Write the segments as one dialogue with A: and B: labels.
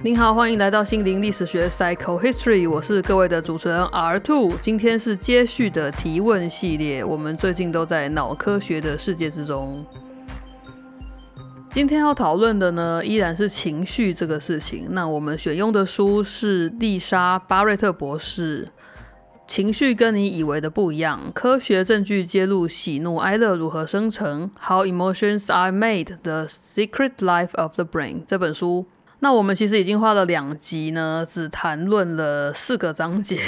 A: 您好，欢迎来到心灵历史学 Psycho History，我是各位的主持人 R Two。今天是接续的提问系列，我们最近都在脑科学的世界之中。今天要讨论的呢，依然是情绪这个事情。那我们选用的书是丽莎巴瑞特博士《情绪跟你以为的不一样：科学证据揭露喜怒哀乐如何生成》（How Emotions Are Made: The Secret Life of the Brain） 这本书。那我们其实已经花了两集呢，只谈论了四个章节。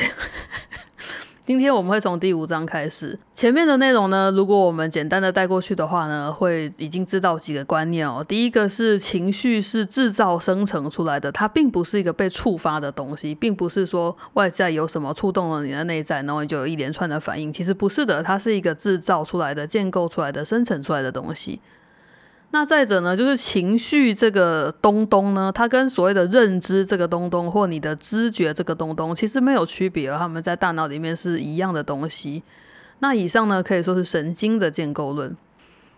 A: 今天我们会从第五章开始，前面的内容呢，如果我们简单的带过去的话呢，会已经知道几个观念哦。第一个是情绪是制造生成出来的，它并不是一个被触发的东西，并不是说外在有什么触动了你的内在，然后你就有一连串的反应。其实不是的，它是一个制造出来的、建构出来的、生成出来的东西。那再者呢，就是情绪这个东东呢，它跟所谓的认知这个东东或你的知觉这个东东其实没有区别，它们在大脑里面是一样的东西。那以上呢，可以说是神经的建构论。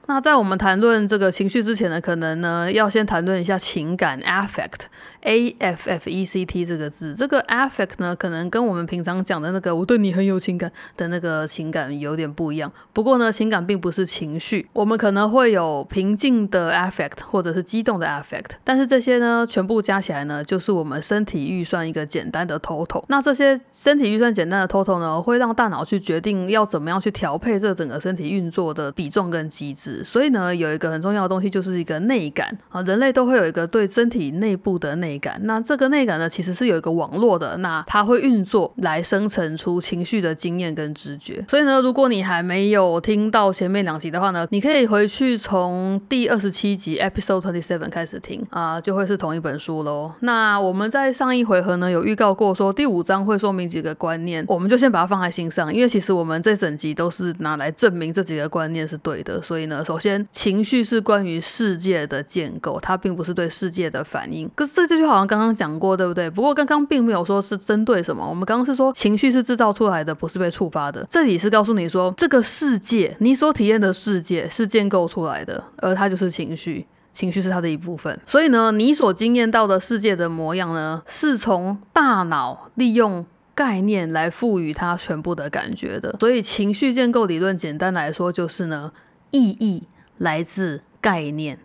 A: 那在我们谈论这个情绪之前呢，可能呢要先谈论一下情感 （affect） affect 这个字。这个 affect 呢，可能跟我们平常讲的那个我对你很有情感的那个情感有点不一样。不过呢，情感并不是情绪，我们可能会有平静的 affect 或者是激动的 affect，但是这些呢全部加起来呢，就是我们身体预算一个简单的 total。那这些身体预算简单的 total 呢，会让大脑去决定要怎么样去调配这整个身体运作的比重跟机制。所以呢，有一个很重要的东西，就是一个内感啊。人类都会有一个对身体内部的内内感。那这个内感呢，其实是有一个网络的。那它会运作来生成出情绪的经验跟直觉。所以呢，如果你还没有听到前面两集的话呢，你可以回去从第二十七集 Episode Twenty Seven 开始听啊，就会是同一本书喽。那我们在上一回合呢，有预告过说第五章会说明几个观念，我们就先把它放在心上，因为其实我们这整集都是拿来证明这几个观念是对的。所以呢。首先，情绪是关于世界的建构，它并不是对世界的反应。可是这这就好像刚刚讲过，对不对？不过刚刚并没有说是针对什么。我们刚刚是说情绪是制造出来的，不是被触发的。这里是告诉你说，这个世界你所体验的世界是建构出来的，而它就是情绪，情绪是它的一部分。所以呢，你所经验到的世界的模样呢，是从大脑利用概念来赋予它全部的感觉的。所以情绪建构理论，简单来说就是呢。意义来自概念，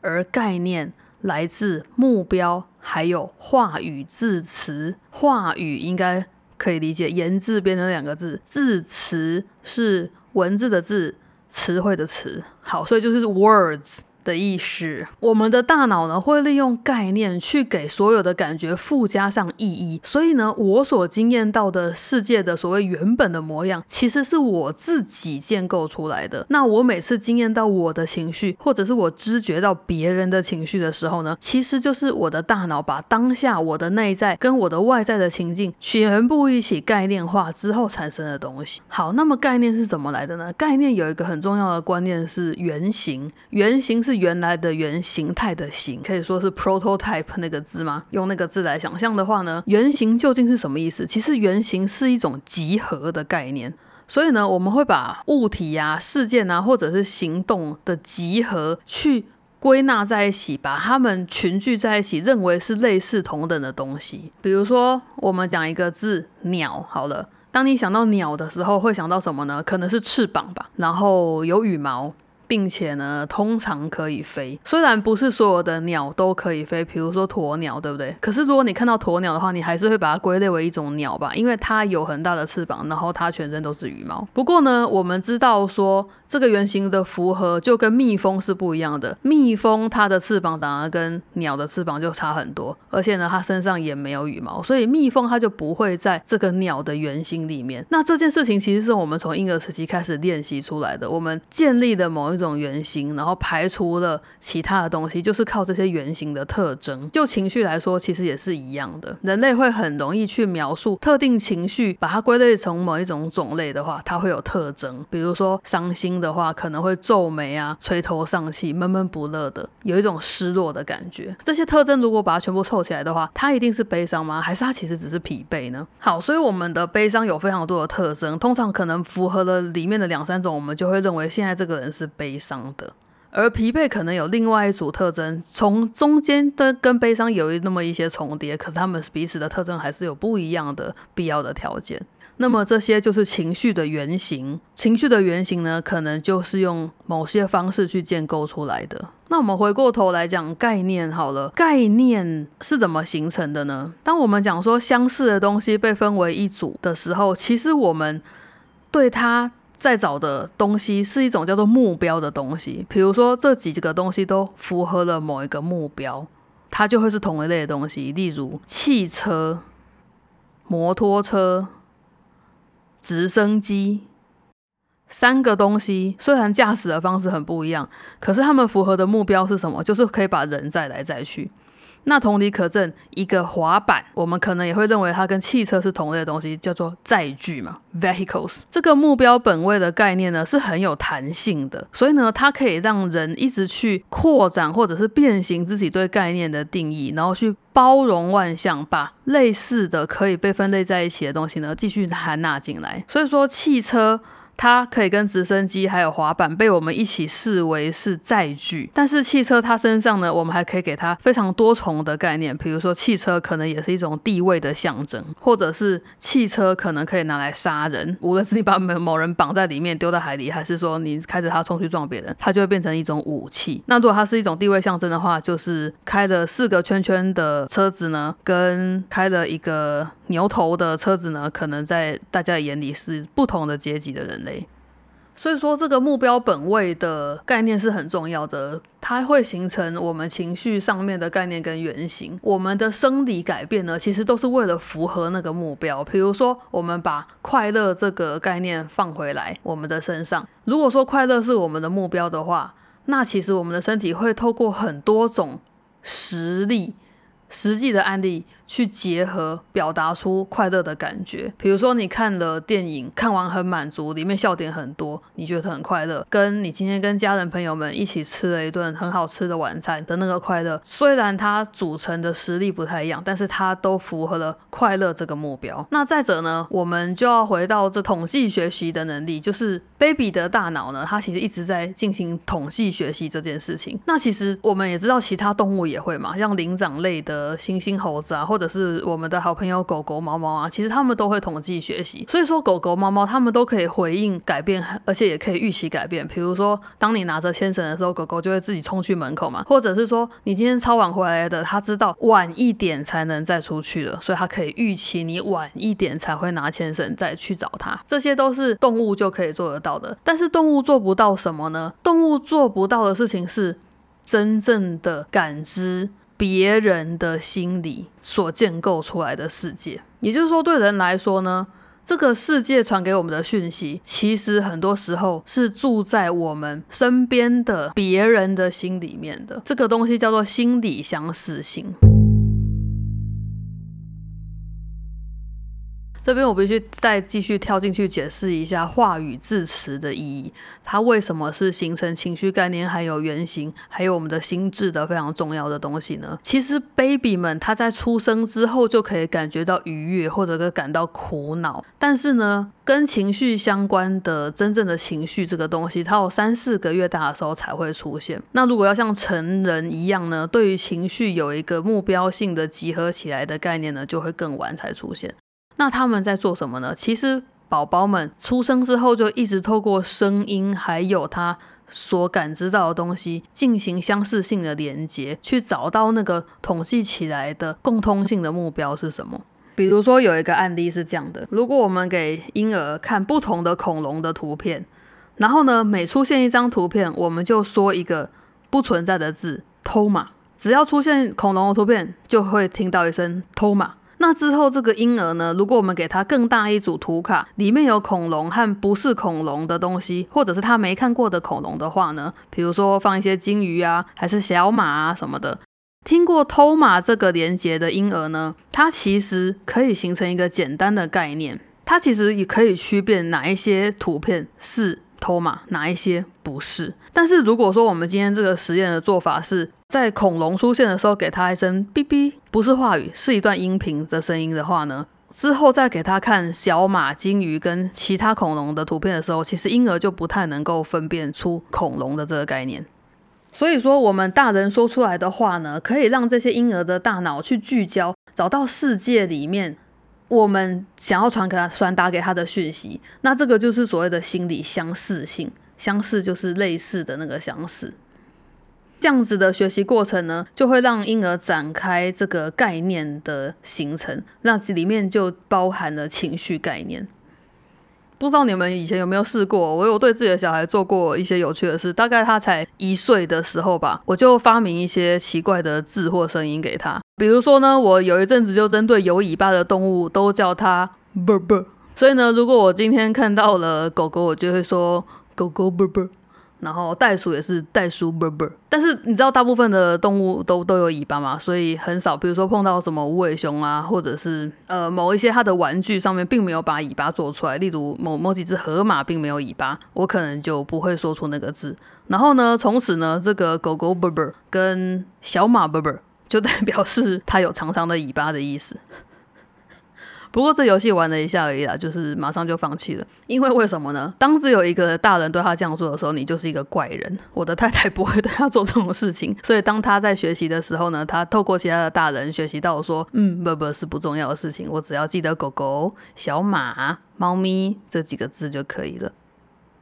A: 而概念来自目标，还有话语字词。话语应该可以理解，言字边的两个字，字词是文字的字，词汇的词。好，所以就是 words。的意识，我们的大脑呢会利用概念去给所有的感觉附加上意义，所以呢，我所经验到的世界的所谓原本的模样，其实是我自己建构出来的。那我每次经验到我的情绪，或者是我知觉到别人的情绪的时候呢，其实就是我的大脑把当下我的内在跟我的外在的情境全部一起概念化之后产生的东西。好，那么概念是怎么来的呢？概念有一个很重要的观念是原型，原型是。原来的原形态的形，可以说是 prototype 那个字吗？用那个字来想象的话呢，原型究竟是什么意思？其实原型是一种集合的概念。所以呢，我们会把物体呀、事件啊，或者是行动的集合去归纳在一起，把它们群聚在一起，认为是类似同等的东西。比如说，我们讲一个字“鸟”，好了，当你想到鸟的时候，会想到什么呢？可能是翅膀吧，然后有羽毛。并且呢，通常可以飞。虽然不是所有的鸟都可以飞，比如说鸵鸟，对不对？可是如果你看到鸵鸟的话，你还是会把它归类为一种鸟吧，因为它有很大的翅膀，然后它全身都是羽毛。不过呢，我们知道说这个原型的符合就跟蜜蜂是不一样的。蜜蜂它的翅膀长得跟鸟的翅膀就差很多，而且呢，它身上也没有羽毛，所以蜜蜂它就不会在这个鸟的原型里面。那这件事情其实是我们从婴儿时期开始练习出来的，我们建立的某一。这种原型，然后排除了其他的东西，就是靠这些原型的特征。就情绪来说，其实也是一样的。人类会很容易去描述特定情绪，把它归类成某一种种类的话，它会有特征。比如说伤心的话，可能会皱眉啊、垂头丧气、闷闷不乐的，有一种失落的感觉。这些特征如果把它全部凑起来的话，它一定是悲伤吗？还是它其实只是疲惫呢？好，所以我们的悲伤有非常多的特征，通常可能符合了里面的两三种，我们就会认为现在这个人是悲悲伤的。而疲惫可能有另外一组特征，从中间的跟悲伤有那么一些重叠，可是他们彼此的特征还是有不一样的必要的条件。那么这些就是情绪的原型，情绪的原型呢，可能就是用某些方式去建构出来的。那我们回过头来讲概念好了，概念是怎么形成的呢？当我们讲说相似的东西被分为一组的时候，其实我们对它在找的东西是一种叫做目标的东西。比如说这几个东西都符合了某一个目标，它就会是同一类的东西。例如汽车、摩托车。直升机三个东西，虽然驾驶的方式很不一样，可是他们符合的目标是什么？就是可以把人载来载去。那同理可证，一个滑板，我们可能也会认为它跟汽车是同类的东西，叫做载具嘛，vehicles。这个目标本位的概念呢，是很有弹性的，所以呢，它可以让人一直去扩展或者是变形自己对概念的定义，然后去包容万象，把类似的可以被分类在一起的东西呢，继续含纳进来。所以说，汽车。它可以跟直升机还有滑板被我们一起视为是载具，但是汽车它身上呢，我们还可以给它非常多重的概念，比如说汽车可能也是一种地位的象征，或者是汽车可能可以拿来杀人，无论是你把某某人绑在里面丢到海里，还是说你开着它冲去撞别人，它就会变成一种武器。那如果它是一种地位象征的话，就是开了四个圈圈的车子呢，跟开了一个牛头的车子呢，可能在大家眼里是不同的阶级的人类。所以说，这个目标本位的概念是很重要的，它会形成我们情绪上面的概念跟原型。我们的生理改变呢，其实都是为了符合那个目标。比如说，我们把快乐这个概念放回来我们的身上，如果说快乐是我们的目标的话，那其实我们的身体会透过很多种实例。实际的案例去结合，表达出快乐的感觉。比如说，你看了电影，看完很满足，里面笑点很多，你觉得很快乐。跟你今天跟家人朋友们一起吃了一顿很好吃的晚餐的那个快乐，虽然它组成的实力不太一样，但是它都符合了快乐这个目标。那再者呢，我们就要回到这统计学习的能力，就是 baby 的大脑呢，它其实一直在进行统计学习这件事情。那其实我们也知道，其他动物也会嘛，像灵长类的。猩猩、猴子啊，或或者是我们的好朋友狗狗、猫猫啊，其实他们都会统计学习。所以说，狗狗、猫猫他们都可以回应改变，而且也可以预期改变。比如说，当你拿着牵绳的时候，狗狗就会自己冲去门口嘛；或者是说，你今天超晚回来的，它知道晚一点才能再出去了，所以它可以预期你晚一点才会拿牵绳再去找它。这些都是动物就可以做得到的。但是动物做不到什么呢？动物做不到的事情是真正的感知。别人的心理所建构出来的世界，也就是说，对人来说呢，这个世界传给我们的讯息，其实很多时候是住在我们身边的别人的心里面的。这个东西叫做心理相似性。这边我必须再继续跳进去解释一下话语字词的意义，它为什么是形成情绪概念、还有原型、还有我们的心智的非常重要的东西呢？其实 baby 们他在出生之后就可以感觉到愉悦或者感到苦恼，但是呢，跟情绪相关的真正的情绪这个东西，它有三四个月大的时候才会出现。那如果要像成人一样呢，对于情绪有一个目标性的集合起来的概念呢，就会更晚才出现。那他们在做什么呢？其实宝宝们出生之后就一直透过声音，还有他所感知到的东西进行相似性的连接，去找到那个统计起来的共通性的目标是什么。比如说有一个案例是这样的：如果我们给婴儿看不同的恐龙的图片，然后呢每出现一张图片，我们就说一个不存在的字“偷马”，只要出现恐龙的图片，就会听到一声“偷马”。那之后这个婴儿呢，如果我们给他更大一组图卡，里面有恐龙和不是恐龙的东西，或者是他没看过的恐龙的话呢，比如说放一些金鱼啊，还是小马啊什么的。听过偷马这个连接的婴儿呢，它其实可以形成一个简单的概念，它其实也可以区辨哪一些图片是偷马，哪一些不是。但是如果说我们今天这个实验的做法是在恐龙出现的时候给它一声哔哔，不是话语，是一段音频的声音的话呢，之后再给他看小马、金鱼跟其他恐龙的图片的时候，其实婴儿就不太能够分辨出恐龙的这个概念。所以说，我们大人说出来的话呢，可以让这些婴儿的大脑去聚焦，找到世界里面我们想要传给他、传达给他的讯息。那这个就是所谓的心理相似性，相似就是类似的那个相似。这样子的学习过程呢，就会让婴儿展开这个概念的形成，那里面就包含了情绪概念。不知道你们以前有没有试过？我有对自己的小孩做过一些有趣的事。大概他才一岁的时候吧，我就发明一些奇怪的字或声音给他。比如说呢，我有一阵子就针对有尾巴的动物都叫它啵啵。所以呢，如果我今天看到了狗狗，我就会说狗狗啵啵。然后袋鼠也是袋鼠啵啵，但是你知道大部分的动物都都有尾巴嘛，所以很少，比如说碰到什么无尾熊啊，或者是呃某一些它的玩具上面并没有把尾巴做出来，例如某某几只河马并没有尾巴，我可能就不会说出那个字。然后呢，从此呢，这个狗狗啵啵跟小马啵啵就代表是它有长长的尾巴的意思。不过这游戏玩了一下而已啦，就是马上就放弃了。因为为什么呢？当只有一个大人对他这样做的时候，你就是一个怪人。我的太太不会对他做这种事情，所以当他在学习的时候呢，他透过其他的大人学习到说，嗯，不不是不重要的事情，我只要记得狗狗、小马、猫咪这几个字就可以了。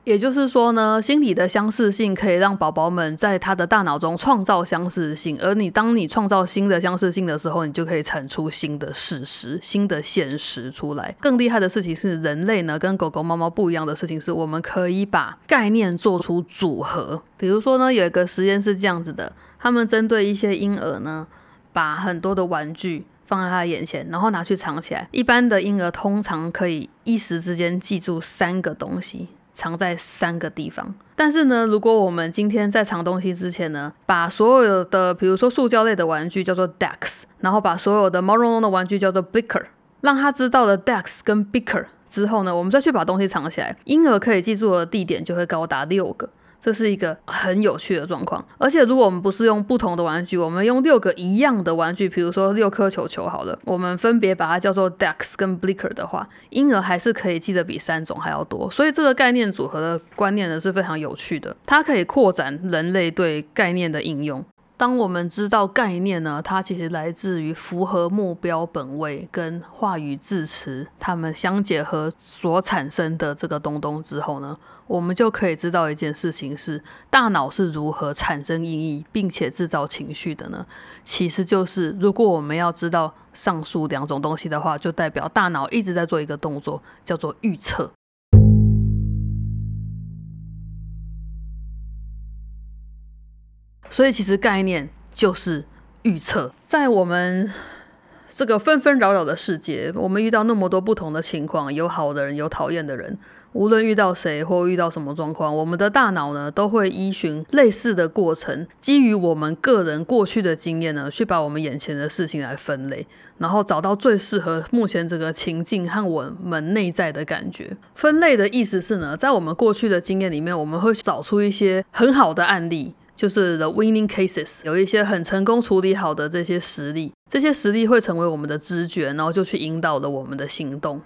A: 也就是说呢，心理的相似性可以让宝宝们在他的大脑中创造相似性，而你当你创造新的相似性的时候，你就可以产出新的事实、新的现实出来。更厉害的事情是，人类呢跟狗狗、猫猫不一样的事情是，我们可以把概念做出组合。比如说呢，有一个实验是这样子的，他们针对一些婴儿呢，把很多的玩具放在他眼前，然后拿去藏起来。一般的婴儿通常可以一时之间记住三个东西。藏在三个地方，但是呢，如果我们今天在藏东西之前呢，把所有的，比如说塑胶类的玩具叫做 Dex，然后把所有的毛茸茸的玩具叫做 Bicker，让他知道了 Dex 跟 Bicker 之后呢，我们再去把东西藏起来，婴儿可以记住的地点就会高达六个。这是一个很有趣的状况，而且如果我们不是用不同的玩具，我们用六个一样的玩具，比如说六颗球球好了，我们分别把它叫做 Dex 跟 Blicker 的话，婴儿还是可以记得比三种还要多。所以这个概念组合的观念呢是非常有趣的，它可以扩展人类对概念的应用。当我们知道概念呢，它其实来自于符合目标本位跟话语字词它们相结合所产生的这个东东之后呢，我们就可以知道一件事情是大脑是如何产生意义并且制造情绪的呢？其实就是如果我们要知道上述两种东西的话，就代表大脑一直在做一个动作，叫做预测。所以其实概念就是预测，在我们这个纷纷扰扰的世界，我们遇到那么多不同的情况，有好的人，有讨厌的人。无论遇到谁或遇到什么状况，我们的大脑呢都会依循类似的过程，基于我们个人过去的经验呢，去把我们眼前的事情来分类，然后找到最适合目前这个情境和我们内在的感觉。分类的意思是呢，在我们过去的经验里面，我们会找出一些很好的案例。就是 the winning cases，有一些很成功处理好的这些实例，这些实例会成为我们的知觉，然后就去引导了我们的行动。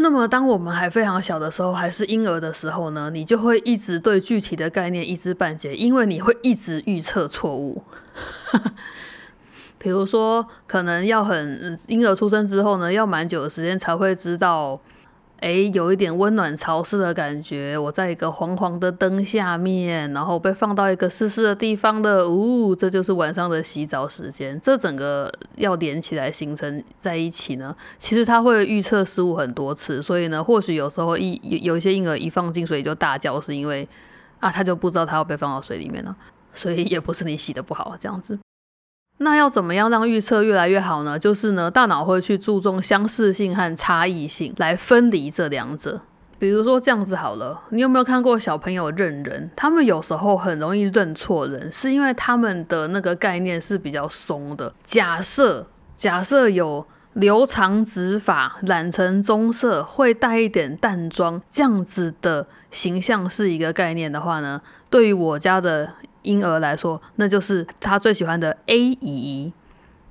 A: 那么，当我们还非常小的时候，还是婴儿的时候呢，你就会一直对具体的概念一知半解，因为你会一直预测错误。比如说，可能要很婴儿出生之后呢，要蛮久的时间才会知道。哎，有一点温暖潮湿的感觉。我在一个黄黄的灯下面，然后被放到一个湿湿的地方的，呜，这就是晚上的洗澡时间。这整个要连起来形成在一起呢，其实它会预测失误很多次。所以呢，或许有时候一有有一些婴儿一放进水就大叫，是因为啊，他就不知道他要被放到水里面了。所以也不是你洗的不好这样子。那要怎么样让预测越来越好呢？就是呢，大脑会去注重相似性和差异性，来分离这两者。比如说这样子好了，你有没有看过小朋友认人？他们有时候很容易认错人，是因为他们的那个概念是比较松的。假设假设有留长直发、染成棕色、会带一点淡妆这样子的形象是一个概念的话呢，对于我家的。婴儿来说，那就是他最喜欢的 A 姨。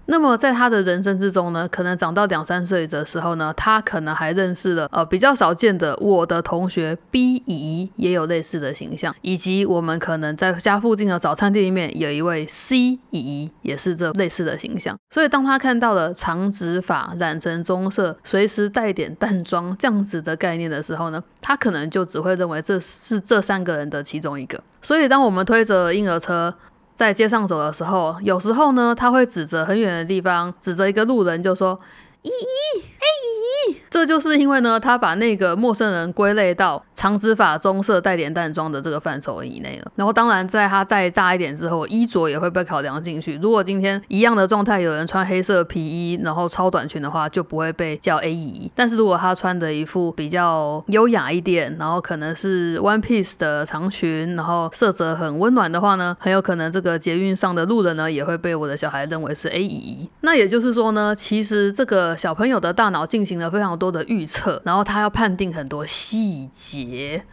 A: 那么在他的人生之中呢，可能长到两三岁的时候呢，他可能还认识了呃比较少见的我的同学 B 姨，也有类似的形象，以及我们可能在家附近的早餐店里面有一位 C 姨，也是这类似的形象。所以当他看到了长直发、染成棕色、随时带点淡妆这样子的概念的时候呢，他可能就只会认为这是这三个人的其中一个。所以当我们推着婴儿车。在街上走的时候，有时候呢，他会指着很远的地方，指着一个路人就说：“咦咦，嘿咦。”这就是因为呢，他把那个陌生人归类到长直发、棕色、带点淡妆的这个范畴以内了。然后，当然，在他再大一点之后，衣着也会被考量进去。如果今天一样的状态，有人穿黑色皮衣，然后超短裙的话，就不会被叫 A 姨。但是如果他穿的一副比较优雅一点，然后可能是 one piece 的长裙，然后色泽很温暖的话呢，很有可能这个捷运上的路人呢，也会被我的小孩认为是 A 姨。那也就是说呢，其实这个小朋友的大脑进行了非常多。的预测，然后他要判定很多细节，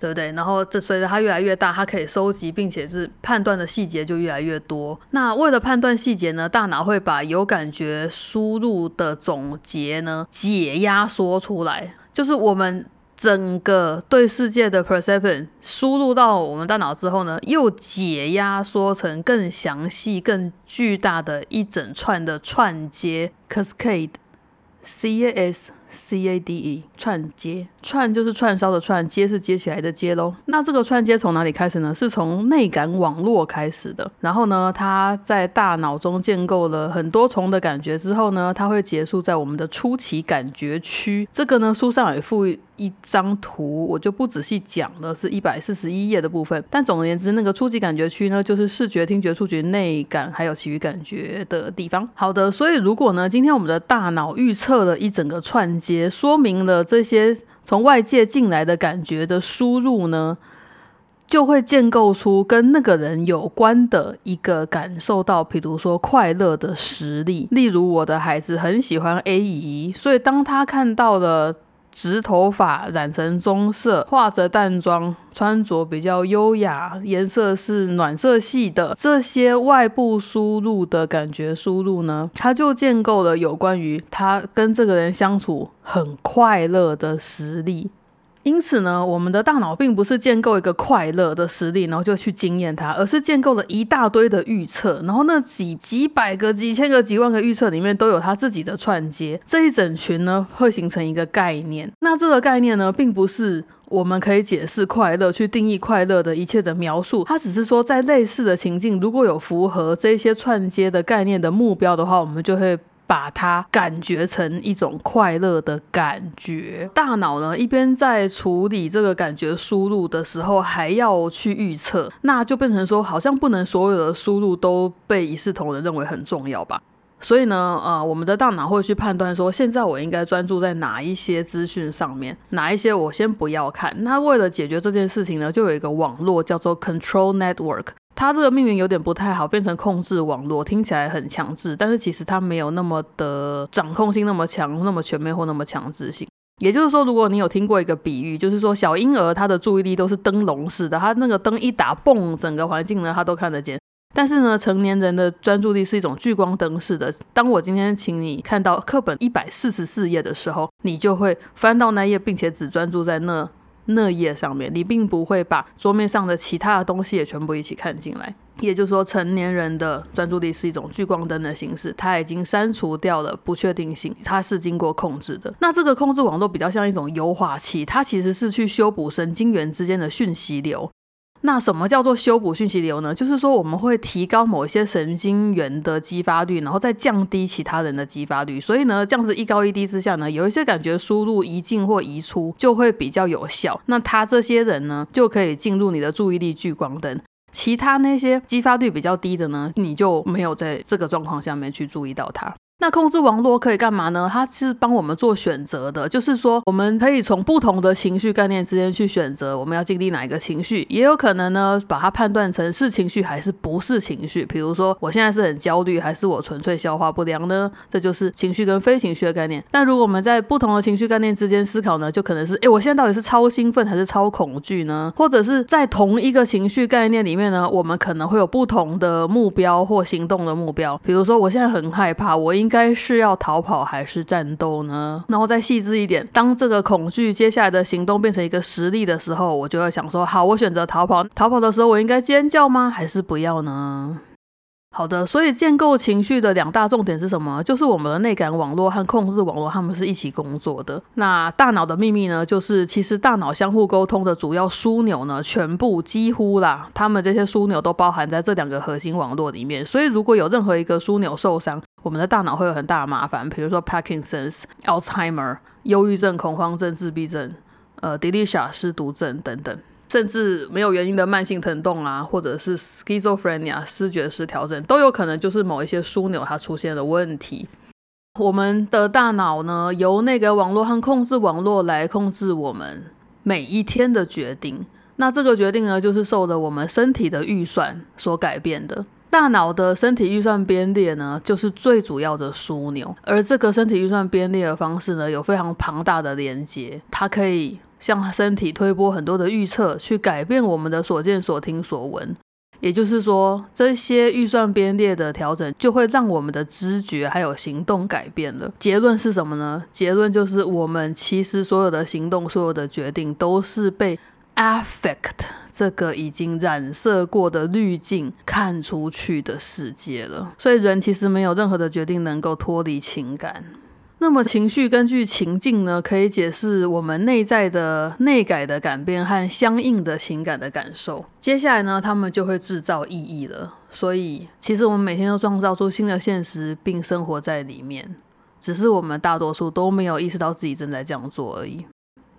A: 对不对？然后这随着他越来越大，他可以收集并且是判断的细节就越来越多。那为了判断细节呢，大脑会把有感觉输入的总结呢解压缩出来，就是我们整个对世界的 perception 输入到我们大脑之后呢，又解压缩成更详细、更巨大的一整串的串接 cascade c a s c a d e。串接，串就是串烧的串，接是接起来的接喽。那这个串接从哪里开始呢？是从内感网络开始的。然后呢，它在大脑中建构了很多重的感觉之后呢，它会结束在我们的初期感觉区。这个呢，书上也附一张图，我就不仔细讲了，是一百四十一页的部分。但总而言之，那个初级感觉区呢，就是视觉、听觉、触觉、内感还有其余感觉的地方。好的，所以如果呢，今天我们的大脑预测了一整个串。接说明了这些从外界进来的感觉的输入呢，就会建构出跟那个人有关的一个感受到，比如说快乐的实力。例如，我的孩子很喜欢 A 姨，所以当他看到了。直头发染成棕色，化着淡妆，穿着比较优雅，颜色是暖色系的。这些外部输入的感觉输入呢，他就建构了有关于他跟这个人相处很快乐的实力。因此呢，我们的大脑并不是建构一个快乐的实力，然后就去经验它，而是建构了一大堆的预测，然后那几几百个、几千个、几万个预测里面都有它自己的串接，这一整群呢会形成一个概念。那这个概念呢，并不是我们可以解释快乐、去定义快乐的一切的描述，它只是说在类似的情境，如果有符合这些串接的概念的目标的话，我们就会。把它感觉成一种快乐的感觉，大脑呢一边在处理这个感觉输入的时候，还要去预测，那就变成说，好像不能所有的输入都被一视同仁认为很重要吧？所以呢，呃，我们的大脑会去判断说，现在我应该专注在哪一些资讯上面，哪一些我先不要看。那为了解决这件事情呢，就有一个网络叫做 Control Network。它这个命名有点不太好，变成控制网络，听起来很强制，但是其实它没有那么的掌控性那么强，那么全面或那么强制性。也就是说，如果你有听过一个比喻，就是说小婴儿他的注意力都是灯笼式的，他那个灯一打，嘣，整个环境呢他都看得见。但是呢，成年人的专注力是一种聚光灯式的。当我今天请你看到课本一百四十四页的时候，你就会翻到那页，并且只专注在那。那页上面，你并不会把桌面上的其他的东西也全部一起看进来。也就是说，成年人的专注力是一种聚光灯的形式，它已经删除掉了不确定性，它是经过控制的。那这个控制网络比较像一种优化器，它其实是去修补神经元之间的讯息流。那什么叫做修补讯息流呢？就是说我们会提高某一些神经元的激发率，然后再降低其他人的激发率。所以呢，这样子一高一低之下呢，有一些感觉输入移进或移出就会比较有效。那他这些人呢，就可以进入你的注意力聚光灯。其他那些激发率比较低的呢，你就没有在这个状况下面去注意到它。那控制网络可以干嘛呢？它是帮我们做选择的，就是说我们可以从不同的情绪概念之间去选择我们要经历哪一个情绪，也有可能呢把它判断成是情绪还是不是情绪。比如说我现在是很焦虑，还是我纯粹消化不良呢？这就是情绪跟非情绪的概念。但如果我们在不同的情绪概念之间思考呢，就可能是哎，我现在到底是超兴奋还是超恐惧呢？或者是在同一个情绪概念里面呢，我们可能会有不同的目标或行动的目标。比如说我现在很害怕，我应该是要逃跑还是战斗呢？然后再细致一点，当这个恐惧接下来的行动变成一个实力的时候，我就会想说：好，我选择逃跑。逃跑的时候，我应该尖叫吗？还是不要呢？好的，所以建构情绪的两大重点是什么？就是我们的内感网络和控制网络，他们是一起工作的。那大脑的秘密呢？就是其实大脑相互沟通的主要枢纽呢，全部几乎啦，他们这些枢纽都包含在这两个核心网络里面。所以如果有任何一个枢纽受伤，我们的大脑会有很大的麻烦，比如说 Parkinson's、Alzheimer、忧郁症、恐慌症、自闭症、呃 Dementia 失读症等等。甚至没有原因的慢性疼痛啊，或者是 schizophrenia 视觉失调整，都有可能就是某一些枢纽它出现了问题。我们的大脑呢，由那个网络和控制网络来控制我们每一天的决定。那这个决定呢，就是受了我们身体的预算所改变的。大脑的身体预算编列呢，就是最主要的枢纽。而这个身体预算编列的方式呢，有非常庞大的连接，它可以。向身体推波很多的预测，去改变我们的所见所听所闻。也就是说，这些预算编列的调整，就会让我们的知觉还有行动改变了。结论是什么呢？结论就是我们其实所有的行动、所有的决定，都是被 affect 这个已经染色过的滤镜看出去的世界了。所以，人其实没有任何的决定能够脱离情感。那么情绪根据情境呢，可以解释我们内在的内改的改变和相应的情感的感受。接下来呢，他们就会制造意义了。所以，其实我们每天都创造出新的现实，并生活在里面，只是我们大多数都没有意识到自己正在这样做而已。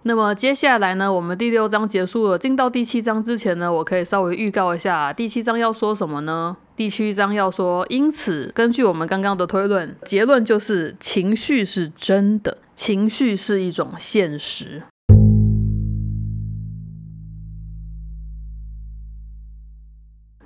A: 那么接下来呢，我们第六章结束了，进到第七章之前呢，我可以稍微预告一下第七章要说什么呢？第七章要说，因此根据我们刚刚的推论，结论就是情绪是真的，情绪是一种现实。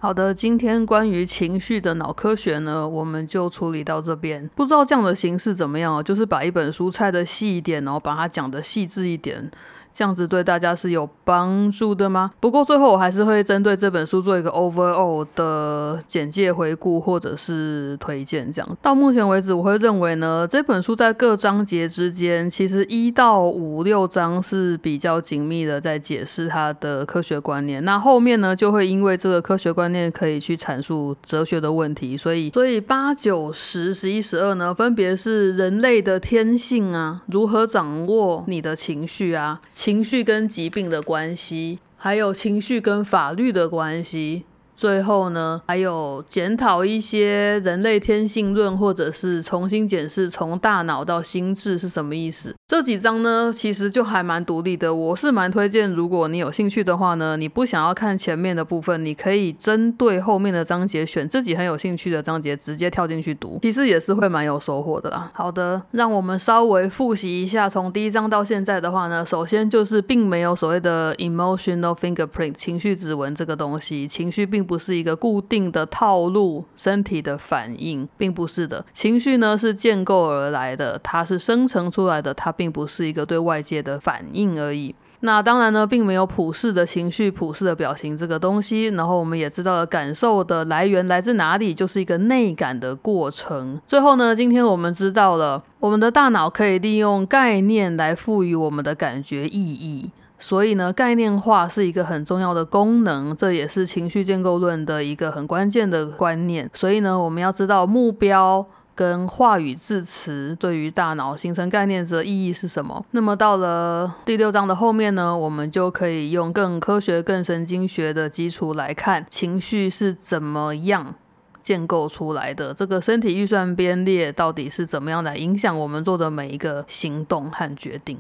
A: 好的，今天关于情绪的脑科学呢，我们就处理到这边。不知道这样的形式怎么样就是把一本书拆的细一点，然后把它讲的细致一点。这样子对大家是有帮助的吗？不过最后我还是会针对这本书做一个 overall 的简介回顾或者是推荐。这样到目前为止，我会认为呢，这本书在各章节之间，其实一到五六章是比较紧密的在解释它的科学观念。那后面呢，就会因为这个科学观念可以去阐述哲学的问题，所以所以八九十十一十二呢，分别是人类的天性啊，如何掌握你的情绪啊。情绪跟疾病的关系，还有情绪跟法律的关系。最后呢，还有检讨一些人类天性论，或者是重新检视从大脑到心智是什么意思。这几章呢，其实就还蛮独立的。我是蛮推荐，如果你有兴趣的话呢，你不想要看前面的部分，你可以针对后面的章节选自己很有兴趣的章节，直接跳进去读，其实也是会蛮有收获的啦。好的，让我们稍微复习一下，从第一章到现在的话呢，首先就是并没有所谓的 emotional fingerprint 情绪指纹这个东西，情绪并。不是一个固定的套路，身体的反应并不是的。情绪呢是建构而来的，它是生成出来的，它并不是一个对外界的反应而已。那当然呢，并没有普世的情绪、普世的表情这个东西。然后我们也知道了感受的来源来自哪里，就是一个内感的过程。最后呢，今天我们知道了，我们的大脑可以利用概念来赋予我们的感觉意义。所以呢，概念化是一个很重要的功能，这也是情绪建构论的一个很关键的观念。所以呢，我们要知道目标跟话语字词对于大脑形成概念的意义是什么。那么到了第六章的后面呢，我们就可以用更科学、更神经学的基础来看情绪是怎么样建构出来的，这个身体预算编列到底是怎么样来影响我们做的每一个行动和决定。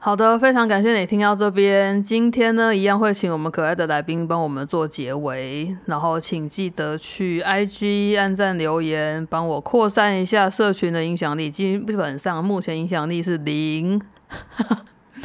A: 好的，非常感谢你听到这边。今天呢，一样会请我们可爱的来宾帮我们做结尾，然后请记得去 IG 按赞留言，帮我扩散一下社群的影响力。基本上目前影响力是零。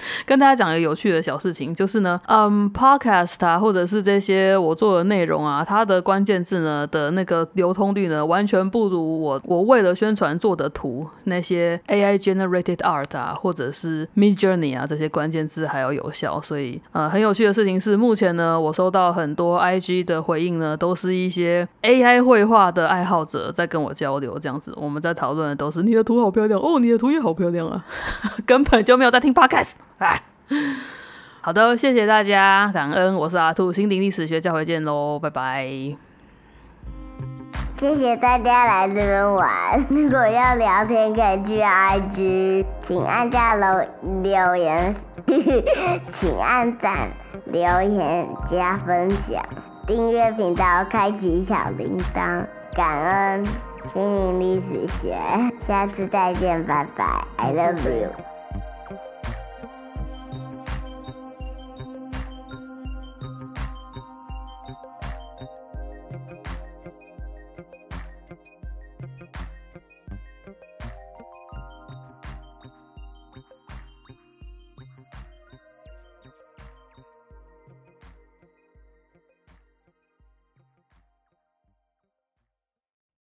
A: 跟大家讲一个有趣的小事情，就是呢，嗯，podcast 啊，或者是这些我做的内容啊，它的关键字呢的那个流通率呢，完全不如我我为了宣传做的图那些 AI generated art 啊，或者是 Mid Journey 啊这些关键字还要有效。所以，呃，很有趣的事情是，目前呢，我收到很多 IG 的回应呢，都是一些 AI 绘画的爱好者在跟我交流，这样子，我们在讨论的都是你的图好漂亮哦，你的图也好漂亮啊，根本就没有在听 podcast。好的，谢谢大家，感恩，我是阿兔，心灵历史学，下回见喽，拜拜。
B: 谢谢大家来这边玩，如果要聊天可以去 IG，请按下留留言，请按赞、留言、加分享、订阅频道、开启小铃铛，感恩心灵历史学，下次再见，拜拜，I love。you.